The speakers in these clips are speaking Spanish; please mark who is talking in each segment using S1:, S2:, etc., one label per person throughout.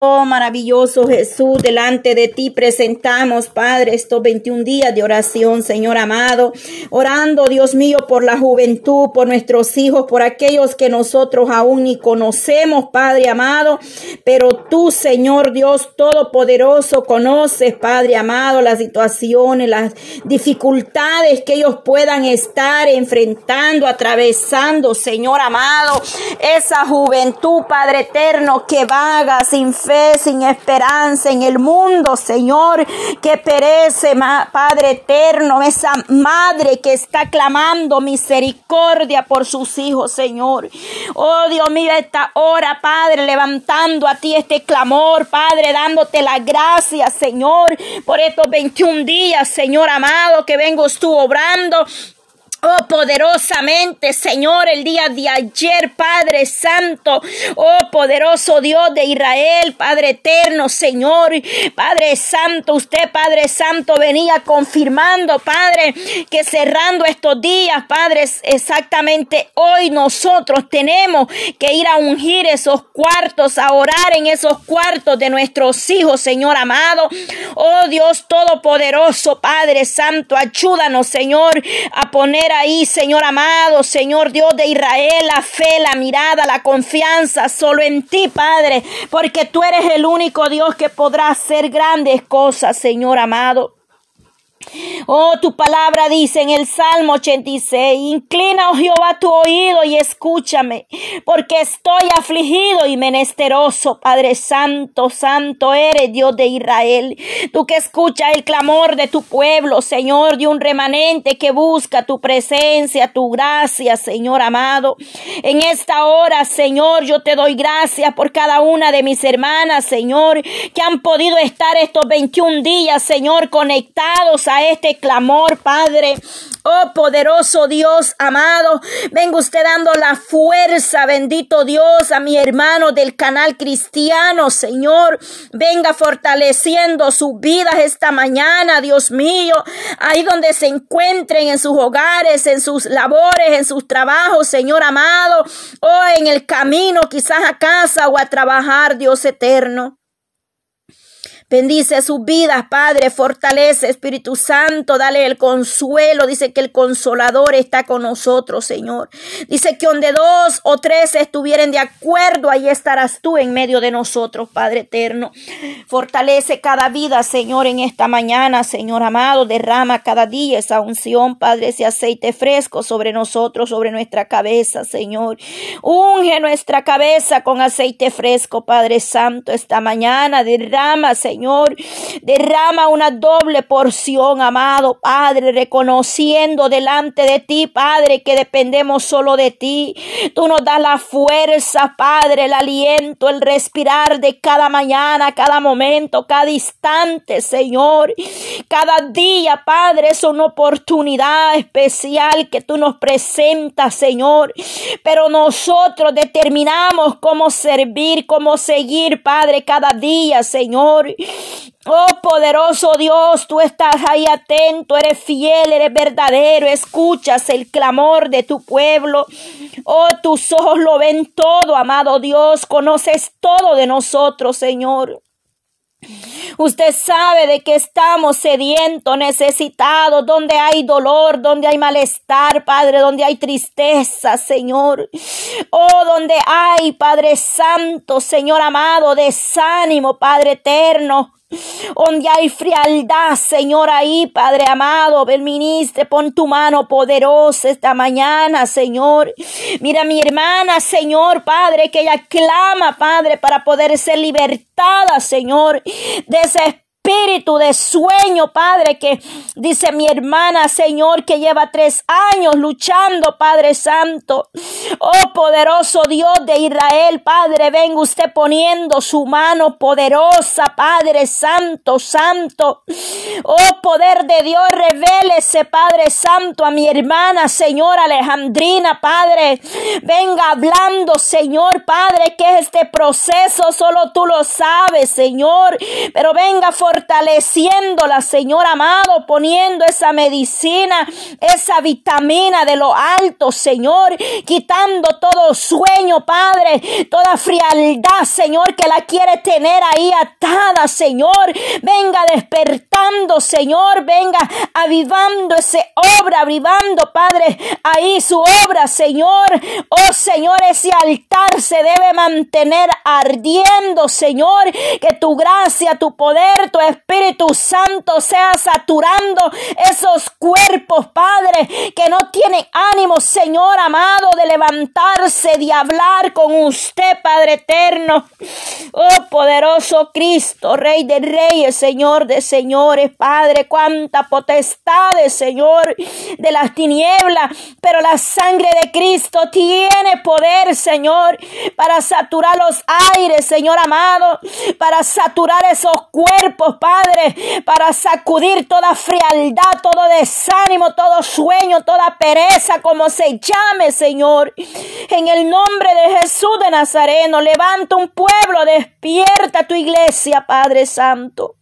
S1: Oh, maravilloso Jesús, delante de ti presentamos, Padre, estos 21 días de oración, Señor amado, orando, Dios mío, por la juventud, por nuestros hijos, por aquellos que nosotros aún ni conocemos, Padre amado, pero tú, Señor Dios Todopoderoso, conoces, Padre amado, las situaciones, las dificultades que ellos puedan estar enfrentando, atravesando, Señor amado, esa juventud, Padre eterno, que vaga sin sin esperanza en el mundo, Señor, que perece, Padre eterno, esa madre que está clamando misericordia por sus hijos, Señor. Oh Dios mío, esta hora, Padre, levantando a ti este clamor, Padre, dándote la gracia, Señor, por estos 21 días, Señor amado, que vengo tú obrando Oh, poderosamente, Señor, el día de ayer, Padre Santo. Oh, poderoso Dios de Israel, Padre eterno, Señor. Padre Santo, usted, Padre Santo, venía confirmando, Padre, que cerrando estos días, Padre, exactamente hoy nosotros tenemos que ir a ungir esos cuartos, a orar en esos cuartos de nuestros hijos, Señor amado. Oh, Dios Todopoderoso, Padre Santo, ayúdanos, Señor, a poner ahí, Señor amado, Señor Dios de Israel, la fe, la mirada, la confianza solo en ti, Padre, porque tú eres el único Dios que podrá hacer grandes cosas, Señor amado. Oh, tu palabra dice en el Salmo 86, inclina, oh Jehová, tu oído y escúchame, porque estoy afligido y menesteroso, Padre Santo, Santo eres Dios de Israel. Tú que escuchas el clamor de tu pueblo, Señor, de un remanente que busca tu presencia, tu gracia, Señor amado. En esta hora, Señor, yo te doy gracias por cada una de mis hermanas, Señor, que han podido estar estos 21 días, Señor, conectados a este clamor, Padre. Oh poderoso Dios amado, venga usted dando la fuerza, bendito Dios, a mi hermano del canal cristiano, Señor. Venga fortaleciendo sus vidas esta mañana, Dios mío, ahí donde se encuentren en sus hogares, en sus labores, en sus trabajos, Señor amado, o en el camino, quizás a casa o a trabajar, Dios eterno. Bendice sus vidas, Padre, fortalece, Espíritu Santo, dale el consuelo. Dice que el consolador está con nosotros, Señor. Dice que donde dos o tres estuvieren de acuerdo, ahí estarás tú en medio de nosotros, Padre eterno. Fortalece cada vida, Señor, en esta mañana, Señor amado. Derrama cada día esa unción, Padre, ese aceite fresco sobre nosotros, sobre nuestra cabeza, Señor. Unge nuestra cabeza con aceite fresco, Padre Santo, esta mañana. Derrama, Señor Señor. Derrama una doble porción, amado Padre, reconociendo delante de ti, Padre, que dependemos solo de ti. Tú nos das la fuerza, Padre, el aliento, el respirar de cada mañana, cada momento, cada instante, Señor. Cada día, Padre, es una oportunidad especial que tú nos presentas, Señor. Pero nosotros determinamos cómo servir, cómo seguir, Padre, cada día, Señor. Oh poderoso Dios, tú estás ahí atento, eres fiel, eres verdadero, escuchas el clamor de tu pueblo. Oh, tus ojos lo ven todo, amado Dios, conoces todo de nosotros, Señor. Usted sabe de que estamos sedientos, necesitados, donde hay dolor, donde hay malestar, Padre, donde hay tristeza, Señor. Oh, donde hay, Padre Santo, Señor amado, desánimo, Padre eterno. Donde hay frialdad, Señor, ahí, Padre amado, ven ministre, pon tu mano poderosa esta mañana, Señor. Mira mi hermana, Señor, Padre, que ella clama, Padre, para poder ser libertada, Señor, de ese espíritu de sueño, Padre, que dice mi hermana, Señor, que lleva tres años luchando, Padre Santo. Oh poderoso Dios de Israel, Padre, venga usted poniendo su mano poderosa, Padre Santo, Santo. Oh poder de Dios, revélese, Padre Santo, a mi hermana, Señor Alejandrina, Padre. Venga hablando, Señor, Padre, que este proceso solo tú lo sabes, Señor. Pero venga for fortaleciéndola, Señor amado, poniendo esa medicina, esa vitamina de lo alto, Señor, quitando todo sueño, Padre, toda frialdad, Señor, que la quiere tener ahí atada, Señor. Venga despertando, Señor, venga avivando ese obra, avivando, Padre, ahí su obra, Señor. Oh, Señor, ese altar se debe mantener ardiendo, Señor, que tu gracia, tu poder, tu Espíritu Santo sea saturando esos cuerpos, Padre, que no tienen ánimo, Señor amado, de levantarse, de hablar con usted, Padre eterno. Poderoso Cristo, Rey de Reyes, Señor de Señores, Padre, cuánta potestades, Señor, de las tinieblas, pero la sangre de Cristo tiene poder, Señor, para saturar los aires, Señor amado, para saturar esos cuerpos, Padre, para sacudir toda frialdad, todo desánimo, todo sueño, toda pereza, como se llame, Señor. En el nombre de Jesús de Nazareno, levanta un pueblo, despierta tu iglesia, Padre Santo.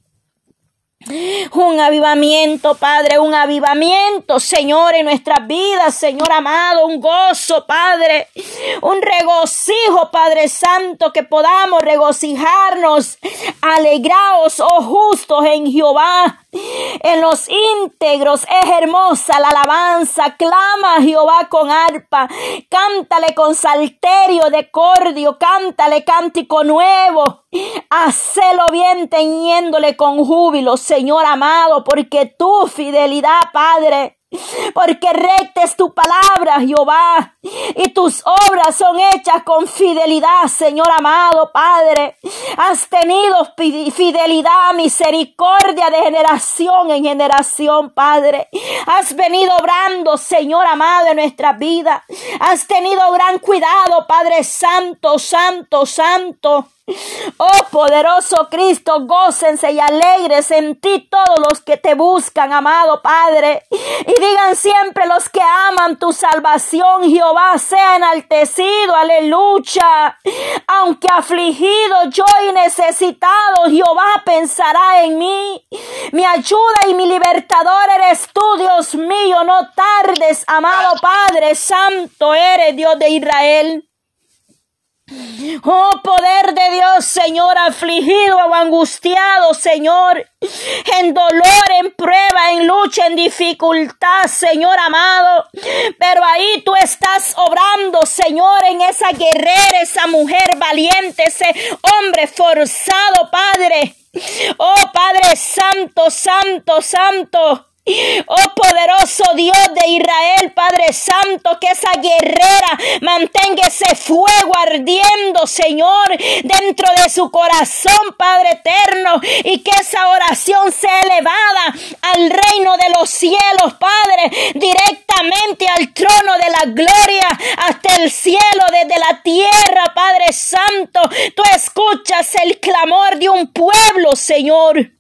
S1: Un avivamiento, Padre, un avivamiento, Señor, en nuestras vidas, Señor amado, un gozo, Padre, un regocijo, Padre Santo, que podamos regocijarnos, alegraos, oh justos en Jehová, en los íntegros es hermosa la alabanza, clama a Jehová con arpa, cántale con salterio de cordio, cántale cántico nuevo, hacelo bien teñiéndole con júbilo, Señor amado, porque tu fidelidad, Padre, porque recta es tu palabra, Jehová, y tus obras son hechas con fidelidad, Señor amado Padre. Has tenido fidelidad, misericordia de generación en generación, Padre. Has venido obrando, Señor amado, en nuestra vida. Has tenido gran cuidado, Padre Santo, Santo, Santo. Oh poderoso Cristo, gócense y alegres en ti todos los que te buscan, amado Padre. Y digan siempre los que aman tu salvación, Jehová sea enaltecido, aleluya. Aunque afligido yo y necesitado, Jehová pensará en mí. Mi ayuda y mi libertador eres tú, Dios mío, no tardes, amado Padre Santo, eres Dios de Israel. Oh poder de Dios, Señor, afligido o angustiado, Señor, en dolor, en prueba, en lucha, en dificultad, Señor amado. Pero ahí tú estás obrando, Señor, en esa guerrera, esa mujer valiente, ese hombre forzado, Padre. Oh Padre Santo, Santo, Santo. Oh poderoso Dios de Israel, Santo, que esa guerrera mantenga ese fuego ardiendo, Señor, dentro de su corazón, Padre eterno, y que esa oración sea elevada al reino de los cielos, Padre, directamente al trono de la gloria, hasta el cielo, desde la tierra, Padre Santo. Tú escuchas el clamor de un pueblo, Señor.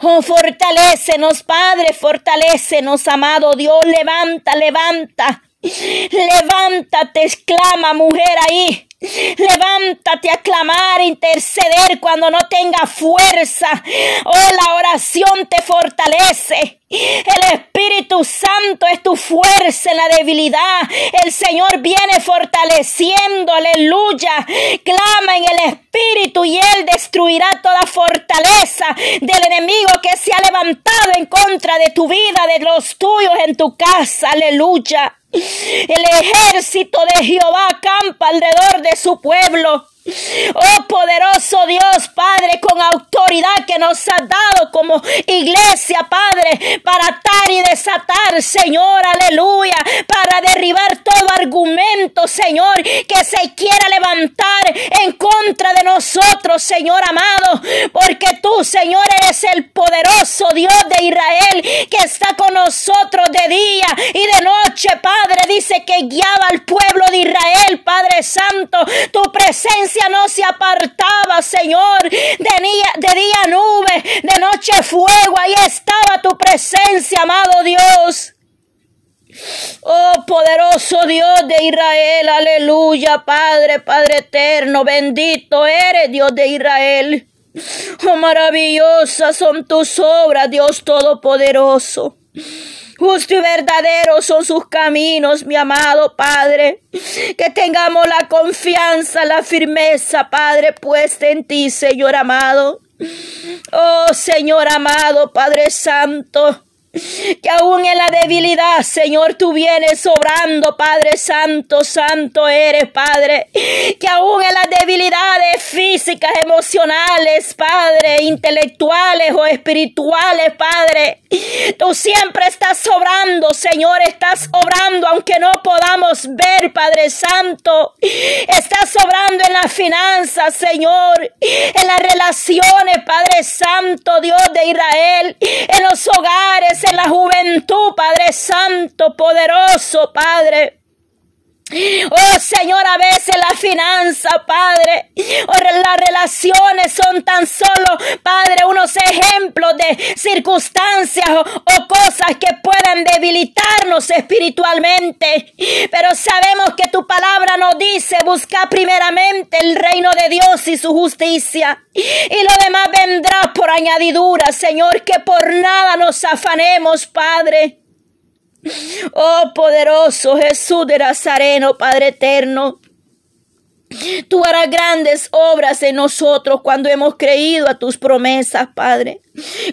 S1: Oh, fortalécenos, Padre, fortalécenos, amado Dios, levanta, levanta. Levántate, exclama mujer ahí. Levántate a clamar, interceder cuando no tenga fuerza. Oh, la oración te fortalece. El Espíritu Santo es tu fuerza en la debilidad. El Señor viene fortaleciendo, aleluya. Clama en el Espíritu y Él destruirá toda fortaleza del enemigo que se ha levantado en contra de tu vida, de los tuyos en tu casa, aleluya. El ejército de Jehová acampa alrededor de su pueblo. Oh poderoso Dios, Padre, con autoridad que nos ha dado como iglesia, Padre, para atar y desatar, Señor, aleluya, para derribar todo argumento, Señor, que se quiera levantar en contra de nosotros, Señor amado, porque tú, Señor, eres el poderoso Dios de Israel que está con nosotros de día y de noche, Padre, dice que guiaba al pueblo de Israel, Padre Santo, tu presencia no se apartaba, Señor. De día, de día nube, de noche fuego. Ahí estaba tu presencia, amado Dios. Oh poderoso Dios de Israel, aleluya, Padre, Padre eterno, bendito eres Dios de Israel. Oh, maravillosas son tus obras, Dios Todopoderoso. Justo y verdadero son sus caminos, mi amado Padre. Que tengamos la confianza, la firmeza, Padre, puesta en ti, Señor amado. Oh Señor amado, Padre Santo. Que aún en la debilidad, Señor, tú vienes obrando, Padre Santo, Santo eres, Padre. Que aún en las debilidades físicas, emocionales, Padre, intelectuales o espirituales, Padre, tú siempre estás obrando, Señor, estás obrando, aunque no podamos ver, Padre Santo. Estás obrando en las finanzas, Señor, en las relaciones, Padre Santo, Dios de Israel, en los hogares, en la juventud, Padre Santo, poderoso, Padre. Oh Señor, a veces la finanza, Padre, o las relaciones son tan solo, Padre, unos ejemplos de circunstancias o, o, cosas que puedan debilitarnos espiritualmente. Pero sabemos que tu palabra nos dice, busca primeramente el reino de Dios y su justicia. Y lo demás vendrá por añadidura, Señor, que por nada nos afanemos, Padre. Oh poderoso Jesús de Nazareno, Padre eterno. Tú harás grandes obras en nosotros cuando hemos creído a tus promesas, Padre.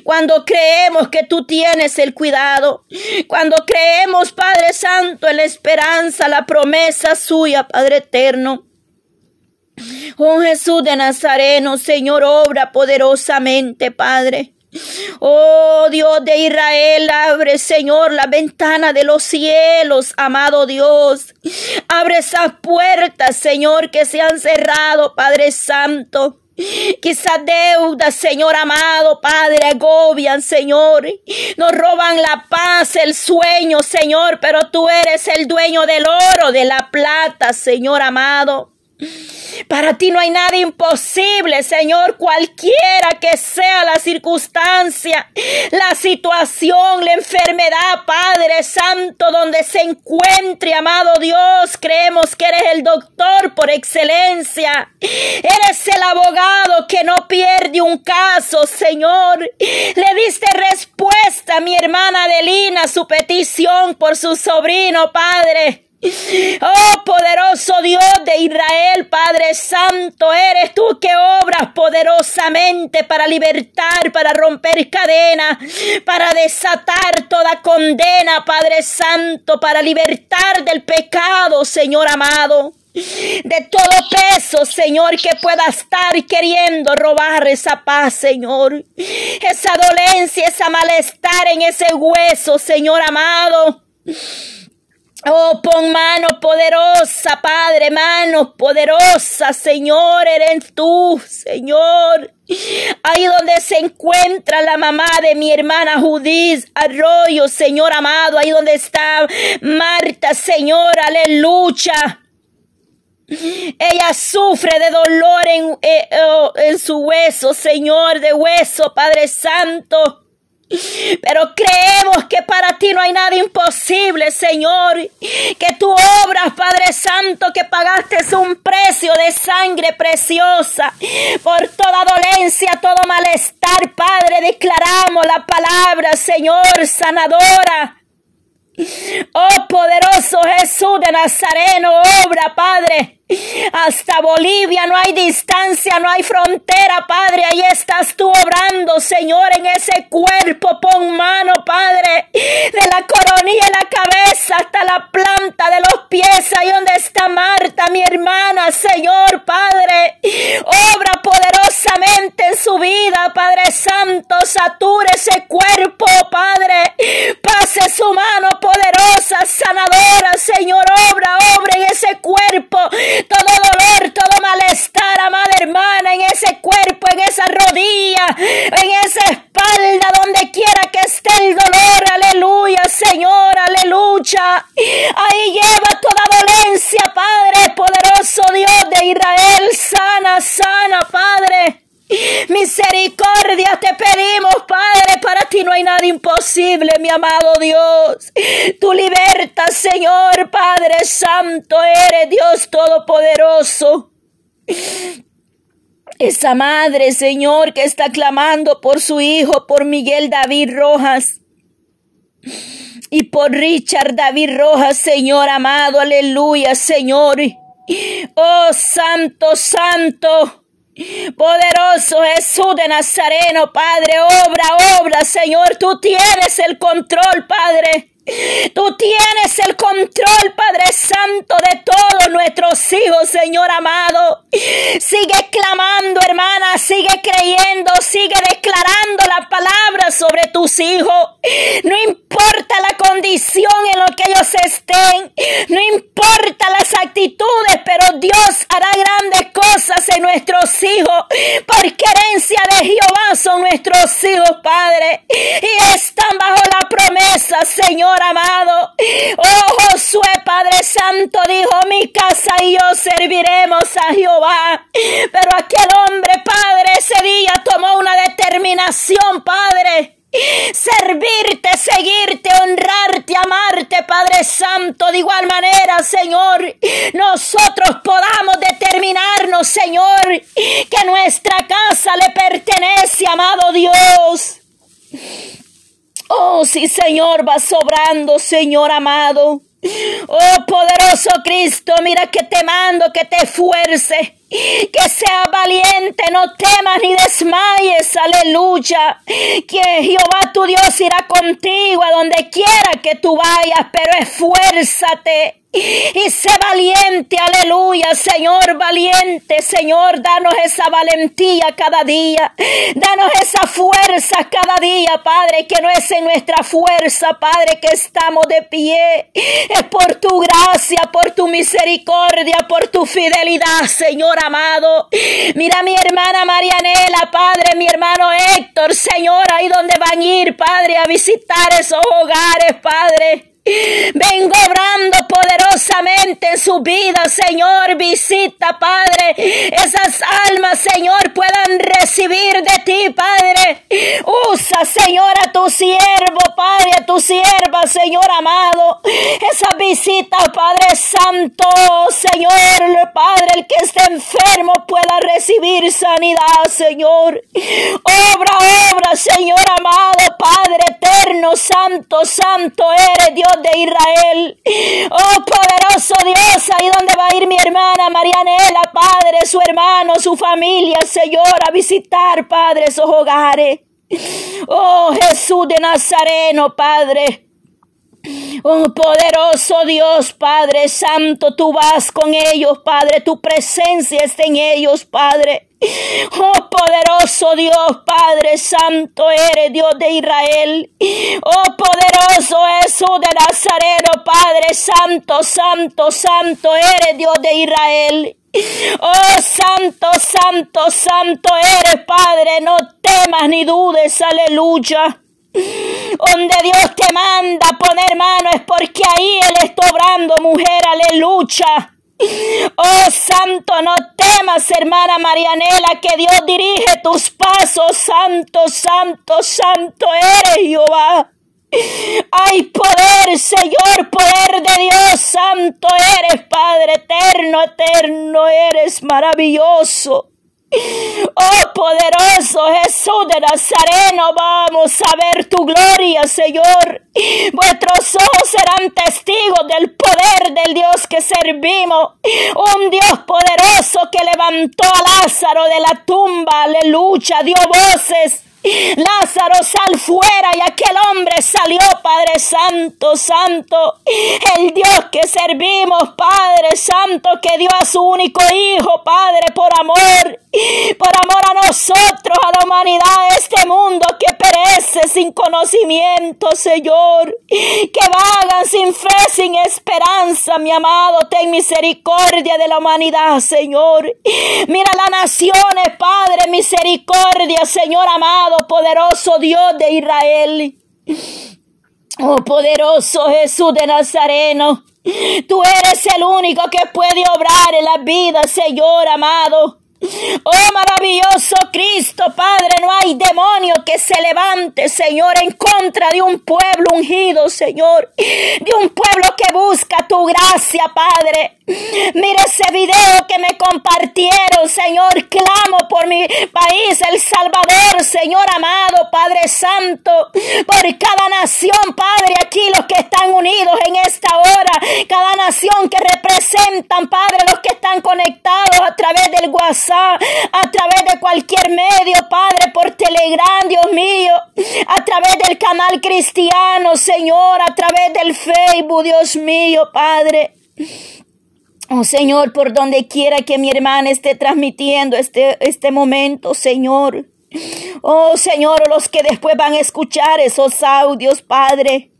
S1: Cuando creemos que tú tienes el cuidado. Cuando creemos, Padre Santo, en la esperanza, la promesa suya, Padre eterno. Oh Jesús de Nazareno, Señor, obra poderosamente, Padre. Oh Dios de Israel, abre Señor la ventana de los cielos, amado Dios. Abre esas puertas, Señor, que se han cerrado, Padre Santo. Quizás deudas, Señor amado, Padre, agobian, Señor. Nos roban la paz, el sueño, Señor, pero tú eres el dueño del oro, de la plata, Señor amado. Para ti no hay nada imposible, Señor, cualquiera que sea la circunstancia, la situación, la enfermedad, Padre Santo, donde se encuentre, amado Dios, creemos que eres el doctor por excelencia. Eres el abogado que no pierde un caso, Señor. Le diste respuesta a mi hermana Adelina, su petición por su sobrino, Padre. Oh poderoso Dios de Israel, Padre Santo, eres tú que obras poderosamente para libertar, para romper cadenas, para desatar toda condena, Padre Santo, para libertar del pecado, Señor amado. De todo peso, Señor, que pueda estar queriendo robar esa paz, Señor. Esa dolencia, esa malestar en ese hueso, Señor amado. Oh, pon mano poderosa, Padre, mano poderosa, Señor, eres tú, Señor. Ahí donde se encuentra la mamá de mi hermana Judith Arroyo, Señor amado, ahí donde está Marta, Señor, aleluya. Ella sufre de dolor en, eh, oh, en su hueso, Señor, de hueso, Padre Santo. Pero creemos que para ti no hay nada imposible, Señor. Que tú obras, Padre Santo, que pagaste un precio de sangre preciosa por toda dolencia, todo malestar, Padre. Declaramos la palabra, Señor, sanadora. Oh poderoso Jesús de Nazareno, obra, Padre. Hasta Bolivia no hay distancia, no hay frontera, Padre. Ahí estás tú obrando, Señor, en ese cuerpo. Pon mano, Padre, de la coronilla y la cabeza hasta la planta de los pies. Ahí donde está Marta, mi hermana, Señor, Padre. Obra poderosamente en su vida, Padre Santo. Sature ese cuerpo, Padre. Pase su mano poderosa, sanadora, Señor. Obra, obra en ese cuerpo todo dolor, todo malestar, amada hermana, en ese cuerpo, en esa rodilla, en esa espalda, donde quiera que esté el dolor, aleluya, Señor, aleluya. Ahí lleva toda dolencia, Padre, poderoso Dios de Israel, sana, sana, Padre. Misericordia te pedimos, Padre, para ti no hay nada imposible, mi amado Dios. Tu libertad, Señor, Padre Santo, eres Dios Todopoderoso. Esa madre, Señor, que está clamando por su hijo, por Miguel David Rojas. Y por Richard David Rojas, Señor amado, aleluya, Señor. Oh, santo, santo. Poderoso Jesús de Nazareno, Padre, obra, obra, Señor, tú tienes el control, Padre. Tú tienes el control, Padre Santo, de todos nuestros hijos, Señor amado. Sigue clamando, hermana, sigue creyendo, sigue declarando la palabra sobre tus hijos. No importa la condición en la que ellos estén, no importa las actitudes, pero Dios hará grandes cosas en nuestros hijos, porque herencia de Jehová son nuestros hijos, Padre, y están bajo la promesa, Señor amado. Oh Josué, Padre Santo, dijo, mi casa y yo serviremos a Jehová. Pero aquel hombre, Padre, ese día tomó una determinación, Padre. Servirte, seguirte, honrarte, amarte, Padre Santo. De igual manera, Señor, nosotros podamos determinarnos, Señor, que nuestra casa le pertenece, amado Dios. Oh, sí, Señor, va sobrando, Señor amado. Oh, poderoso Cristo, mira que te mando que te esfuerce, que sea valiente, no temas ni desmayes, aleluya. Que Jehová tu Dios irá contigo a donde quiera que tú vayas, pero esfuérzate y sé valiente, aleluya, Señor, valiente, Señor, danos esa valentía cada día, danos esa fuerza cada día, Padre, que no es en nuestra fuerza, Padre, que estamos de pie, es por tu gracia, por tu misericordia, por tu fidelidad, Señor amado. Mira mi hermana Marianela, Padre, mi hermano Héctor, Señor, ahí donde van a ir, Padre, a visitar esos hogares, Padre. Vengo obrando poderosamente en su vida, Señor. Visita, Padre. Esas almas, Señor, puedan recibir de ti, Padre. Usa, Señor, a tu siervo, Padre, a tu sierva, Señor amado. Esa visita, Padre Santo, Señor, Padre, el que esté enfermo pueda recibir sanidad, Señor. Obra, obra, Señor amado, Padre eterno, Santo, Santo eres Dios de Israel. Oh poderoso Dios, ahí donde va a ir mi hermana Marianela, Padre, su hermano, su familia, Señor, a visitar, Padre, esos hogares. Oh Jesús de Nazareno, Padre. Oh poderoso Dios, Padre Santo, tú vas con ellos, Padre, tu presencia está en ellos, Padre. Oh poderoso Dios, Padre Santo, eres Dios de Israel. Oh poderoso Jesús de Nazareno, Padre Santo, Santo, Santo, eres Dios de Israel. Oh Santo, Santo, Santo eres, Padre, no temas ni dudes, aleluya. Donde Dios te manda poner mano es porque ahí Él está obrando, mujer, aleluya. Oh Santo, no temas, hermana Marianela, que Dios dirige tus pasos. Santo, Santo, Santo eres Jehová. Hay poder, Señor, poder de Dios. Santo eres, Padre eterno, eterno eres, maravilloso. Oh poderoso Jesús de Nazareno, vamos a ver tu gloria, Señor. Vuestros ojos serán testigos del poder del Dios que servimos. Un Dios poderoso que levantó a Lázaro de la tumba, aleluya, dio voces Lázaro, sal fuera y aquel hombre salió, Padre Santo, Santo. El Dios que servimos, Padre Santo, que dio a su único Hijo, Padre, por amor, por amor a nosotros, a la humanidad, este mundo que perece sin conocimiento, Señor. Que vagan sin fe, sin esperanza, mi amado, ten misericordia de la humanidad, Señor. Mira las naciones, Padre, misericordia, Señor amado poderoso Dios de Israel. Oh poderoso Jesús de Nazareno, tú eres el único que puede obrar en la vida, Señor amado. Oh maravilloso Cristo, Padre, no hay demonio que se levante, Señor, en contra de un pueblo ungido, Señor, de un pueblo que busca tu gracia, Padre. Mira ese video que me compartieron, Señor. Clamo por mi país, El Salvador, Señor amado, Padre Santo, por cada nación, Padre, aquí los que están unidos en esta hora, cada nación que representan, Padre, los que están conectados a través del WhatsApp, a través de cualquier medio, Padre, por Telegram, Dios mío, a través del canal cristiano, Señor, a través del Facebook, Dios mío, Padre. Oh Señor, por donde quiera que mi hermana esté transmitiendo este, este momento, Señor. Oh Señor, los que después van a escuchar esos audios, Padre.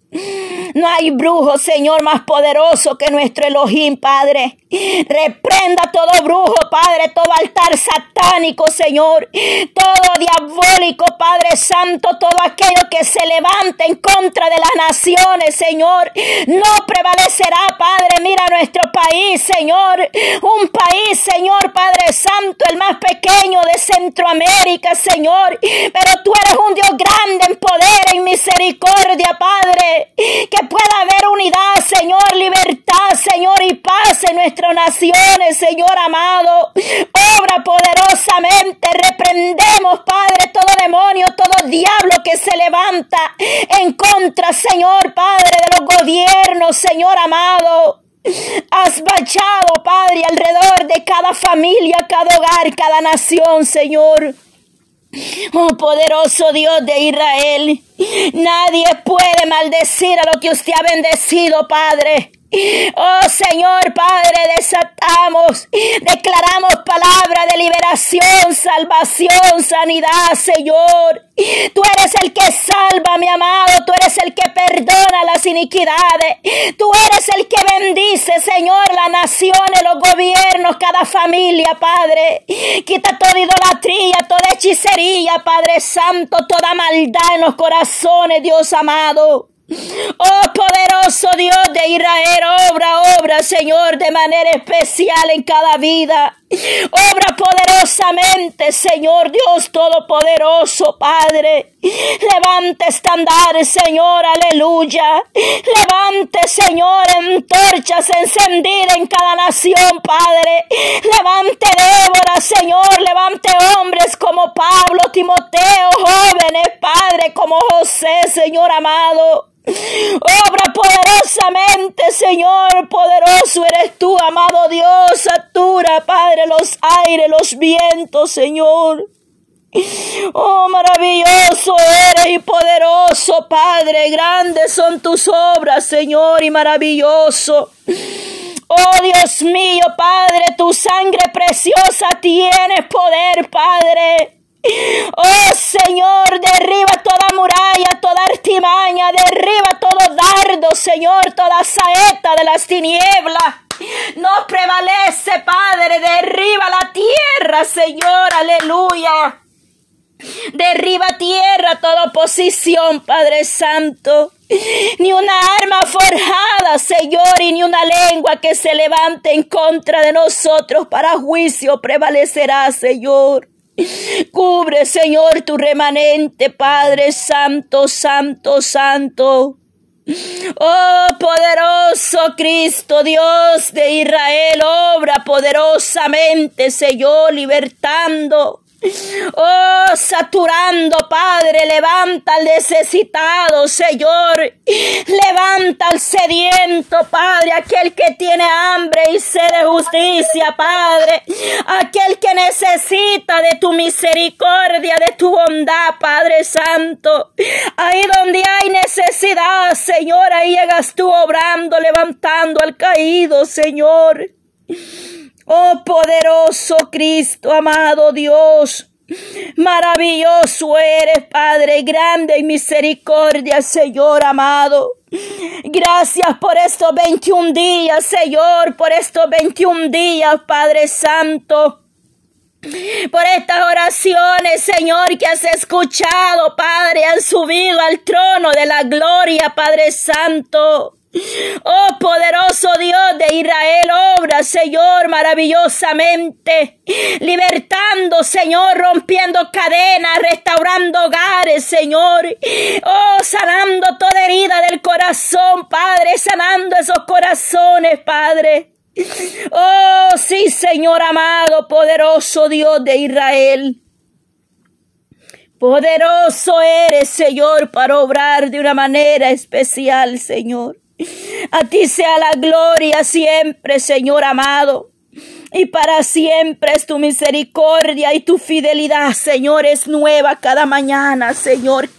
S1: No hay brujo, Señor, más poderoso que nuestro Elohim, Padre. Reprenda todo brujo, Padre, todo altar satánico, Señor. Todo diabólico, Padre Santo, todo aquello que se levante en contra de las naciones, Señor. No prevalecerá, Padre. Mira nuestro país, Señor. Un país, Señor, Padre Santo, el más pequeño de Centroamérica, Señor. Pero tú eres un Dios grande en poder, en misericordia, Padre que pueda haber unidad, Señor, libertad, Señor, y paz en nuestras naciones, Señor amado. Obra poderosamente, reprendemos, Padre, todo demonio, todo diablo que se levanta en contra, Señor, Padre, de los gobiernos, Señor amado. Has bachado, Padre, alrededor de cada familia, cada hogar, cada nación, Señor. Oh poderoso Dios de Israel, nadie puede maldecir a lo que usted ha bendecido, Padre. Oh Señor Padre, desatamos, declaramos palabra de liberación, salvación, sanidad, Señor. Tú eres el que salva, mi amado, tú eres el que perdona las iniquidades. Tú eres el que bendice, Señor, las naciones, los gobiernos, cada familia, Padre. Quita toda idolatría, toda hechicería, Padre Santo, toda maldad en los corazones, Dios amado. Oh poderoso Dios de Israel, obra, obra, Señor, de manera especial en cada vida. Obra poderosamente, Señor Dios Todopoderoso, Padre. Levante estandar, Señor, aleluya. Levante, Señor, antorchas encendidas en cada nación, Padre. Levante Débora, Señor. Levante hombres como Pablo, Timoteo, jóvenes, Padre, como José, Señor amado. Obra poderosamente, Señor, poderoso eres tú, amado Dios, satura, Padre, los aires, los vientos, Señor. Oh, maravilloso eres y poderoso, Padre, grandes son tus obras, Señor, y maravilloso. Oh Dios mío, Padre, tu sangre preciosa tiene poder, Padre. Oh Señor, derriba toda muralla, toda artimaña, derriba todo dardo, Señor, toda saeta de las tinieblas. No prevalece, Padre, derriba la tierra, Señor, aleluya. Derriba tierra toda oposición, Padre Santo. Ni una arma forjada, Señor, y ni una lengua que se levante en contra de nosotros para juicio prevalecerá, Señor. Cubre, Señor, tu remanente, Padre Santo, Santo, Santo. Oh poderoso Cristo, Dios de Israel, obra poderosamente, Señor, libertando Oh, saturando, Padre, levanta al necesitado, Señor. Levanta al sediento, Padre, aquel que tiene hambre y sed de justicia, Padre. Aquel que necesita de tu misericordia, de tu bondad, Padre Santo. Ahí donde hay necesidad, Señor, ahí llegas tú obrando, levantando al caído, Señor. Oh poderoso Cristo, amado Dios. Maravilloso eres, Padre, grande y misericordia, Señor amado. Gracias por estos 21 días, Señor, por estos 21 días, Padre Santo. Por estas oraciones, Señor, que has escuchado, Padre, han subido al trono de la gloria, Padre Santo. Oh poderoso Dios de Israel, obra, Señor, maravillosamente, libertando, Señor, rompiendo cadenas, restaurando hogares, Señor. Oh, sanando toda herida del corazón, Padre, sanando esos corazones, Padre. Oh, sí, Señor amado, poderoso Dios de Israel. Poderoso eres, Señor, para obrar de una manera especial, Señor. A ti sea la gloria siempre, Señor amado. Y para siempre es tu misericordia y tu fidelidad, Señor, es nueva cada mañana, Señor.